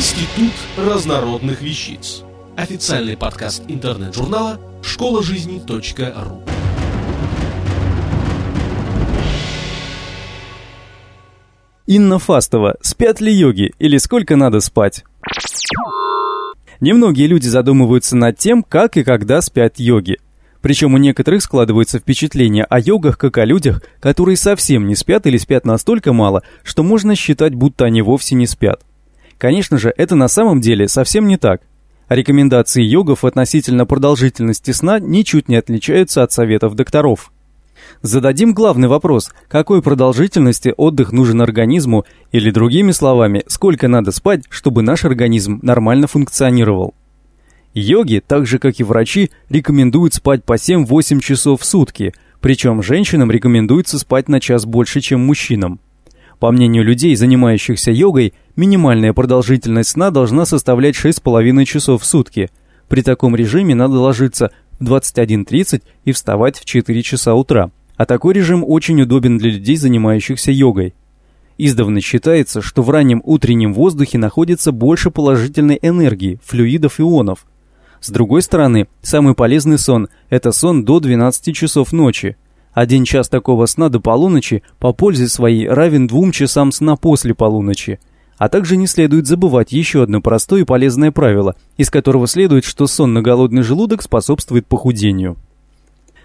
Институт разнородных вещиц. Официальный подкаст интернет-журнала школа жизни .ру. Инна Фастова. Спят ли йоги или сколько надо спать? Немногие люди задумываются над тем, как и когда спят йоги. Причем у некоторых складывается впечатление о йогах как о людях, которые совсем не спят или спят настолько мало, что можно считать, будто они вовсе не спят. Конечно же, это на самом деле совсем не так. Рекомендации йогов относительно продолжительности сна ничуть не отличаются от советов докторов. Зададим главный вопрос, какой продолжительности отдых нужен организму, или другими словами, сколько надо спать, чтобы наш организм нормально функционировал. Йоги, так же как и врачи, рекомендуют спать по 7-8 часов в сутки, причем женщинам рекомендуется спать на час больше, чем мужчинам. По мнению людей, занимающихся йогой, минимальная продолжительность сна должна составлять 6,5 часов в сутки. При таком режиме надо ложиться в 21.30 и вставать в 4 часа утра. А такой режим очень удобен для людей, занимающихся йогой. Издавна считается, что в раннем утреннем воздухе находится больше положительной энергии, флюидов ионов. С другой стороны, самый полезный сон – это сон до 12 часов ночи. Один час такого сна до полуночи по пользе своей равен двум часам сна после полуночи. А также не следует забывать еще одно простое и полезное правило, из которого следует, что сон на голодный желудок способствует похудению.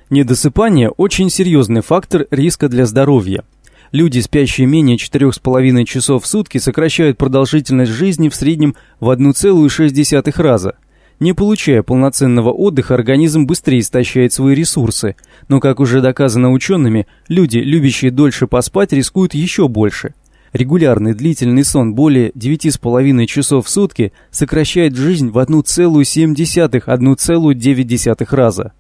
Недосыпание – очень серьезный фактор риска для здоровья. Люди, спящие менее 4,5 часов в сутки, сокращают продолжительность жизни в среднем в 1,6 раза. Не получая полноценного отдыха, организм быстрее истощает свои ресурсы. Но, как уже доказано учеными, люди, любящие дольше поспать, рискуют еще больше. Регулярный длительный сон более 9,5 часов в сутки сокращает жизнь в 1,7-1,9 раза.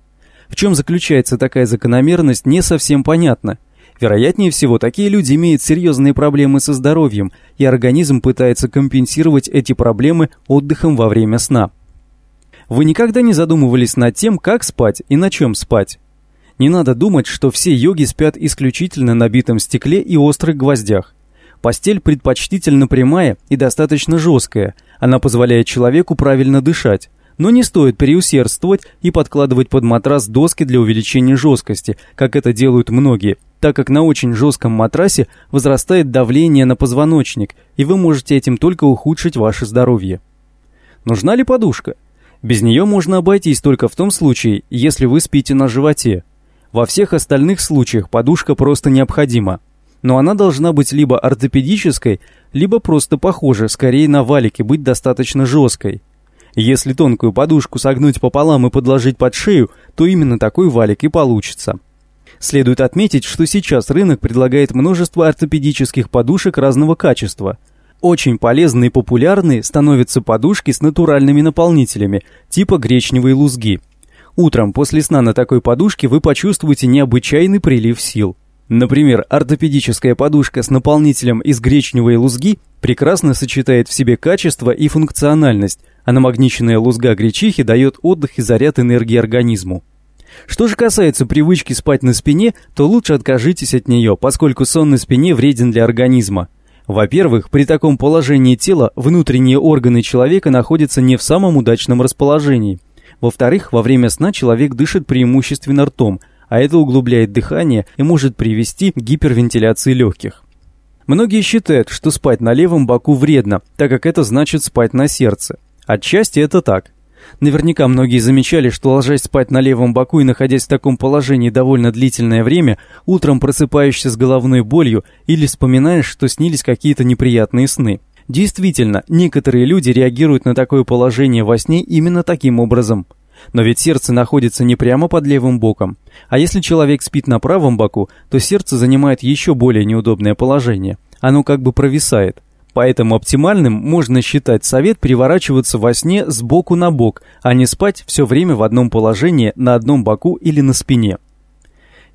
В чем заключается такая закономерность, не совсем понятно. Вероятнее всего, такие люди имеют серьезные проблемы со здоровьем, и организм пытается компенсировать эти проблемы отдыхом во время сна. Вы никогда не задумывались над тем, как спать и на чем спать? Не надо думать, что все йоги спят исключительно на битом стекле и острых гвоздях. Постель предпочтительно прямая и достаточно жесткая, она позволяет человеку правильно дышать. Но не стоит переусердствовать и подкладывать под матрас доски для увеличения жесткости, как это делают многие, так как на очень жестком матрасе возрастает давление на позвоночник, и вы можете этим только ухудшить ваше здоровье. Нужна ли подушка? Без нее можно обойтись только в том случае, если вы спите на животе. Во всех остальных случаях подушка просто необходима. Но она должна быть либо ортопедической, либо просто похожа, скорее на валики, быть достаточно жесткой. Если тонкую подушку согнуть пополам и подложить под шею, то именно такой валик и получится. Следует отметить, что сейчас рынок предлагает множество ортопедических подушек разного качества. Очень полезны и популярны становятся подушки с натуральными наполнителями, типа гречневой лузги. Утром после сна на такой подушке вы почувствуете необычайный прилив сил. Например, ортопедическая подушка с наполнителем из гречневой лузги прекрасно сочетает в себе качество и функциональность, а намагниченная лузга гречихи дает отдых и заряд энергии организму. Что же касается привычки спать на спине, то лучше откажитесь от нее, поскольку сон на спине вреден для организма. Во-первых, при таком положении тела внутренние органы человека находятся не в самом удачном расположении. Во-вторых, во время сна человек дышит преимущественно ртом – а это углубляет дыхание и может привести к гипервентиляции легких. Многие считают, что спать на левом боку вредно, так как это значит спать на сердце. Отчасти это так. Наверняка многие замечали, что ложась спать на левом боку и находясь в таком положении довольно длительное время, утром просыпаешься с головной болью или вспоминаешь, что снились какие-то неприятные сны. Действительно, некоторые люди реагируют на такое положение во сне именно таким образом – но ведь сердце находится не прямо под левым боком. А если человек спит на правом боку, то сердце занимает еще более неудобное положение. Оно как бы провисает. Поэтому оптимальным можно считать совет переворачиваться во сне с боку на бок, а не спать все время в одном положении на одном боку или на спине.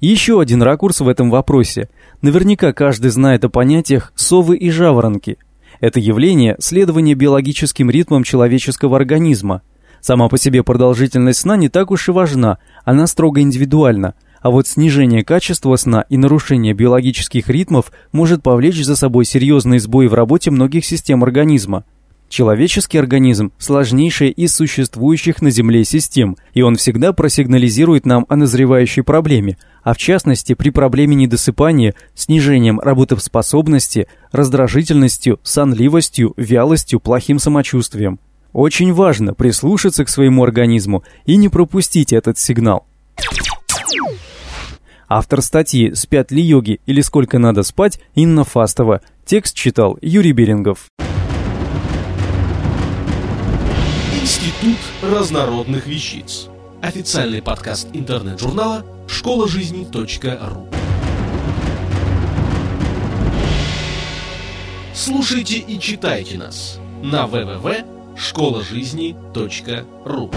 Еще один ракурс в этом вопросе. Наверняка каждый знает о понятиях «совы» и «жаворонки». Это явление – следование биологическим ритмам человеческого организма – Сама по себе продолжительность сна не так уж и важна, она строго индивидуальна, а вот снижение качества сна и нарушение биологических ритмов может повлечь за собой серьезные сбои в работе многих систем организма. Человеческий организм – сложнейшая из существующих на Земле систем, и он всегда просигнализирует нам о назревающей проблеме, а в частности при проблеме недосыпания, снижением работоспособности, раздражительностью, сонливостью, вялостью, плохим самочувствием. Очень важно прислушаться к своему организму и не пропустить этот сигнал. Автор статьи «Спят ли йоги или сколько надо спать» Инна Фастова. Текст читал Юрий Берингов. Институт разнородных вещиц. Официальный подкаст интернет-журнала школа жизни.ру. Слушайте и читайте нас на www.школажизни.ру.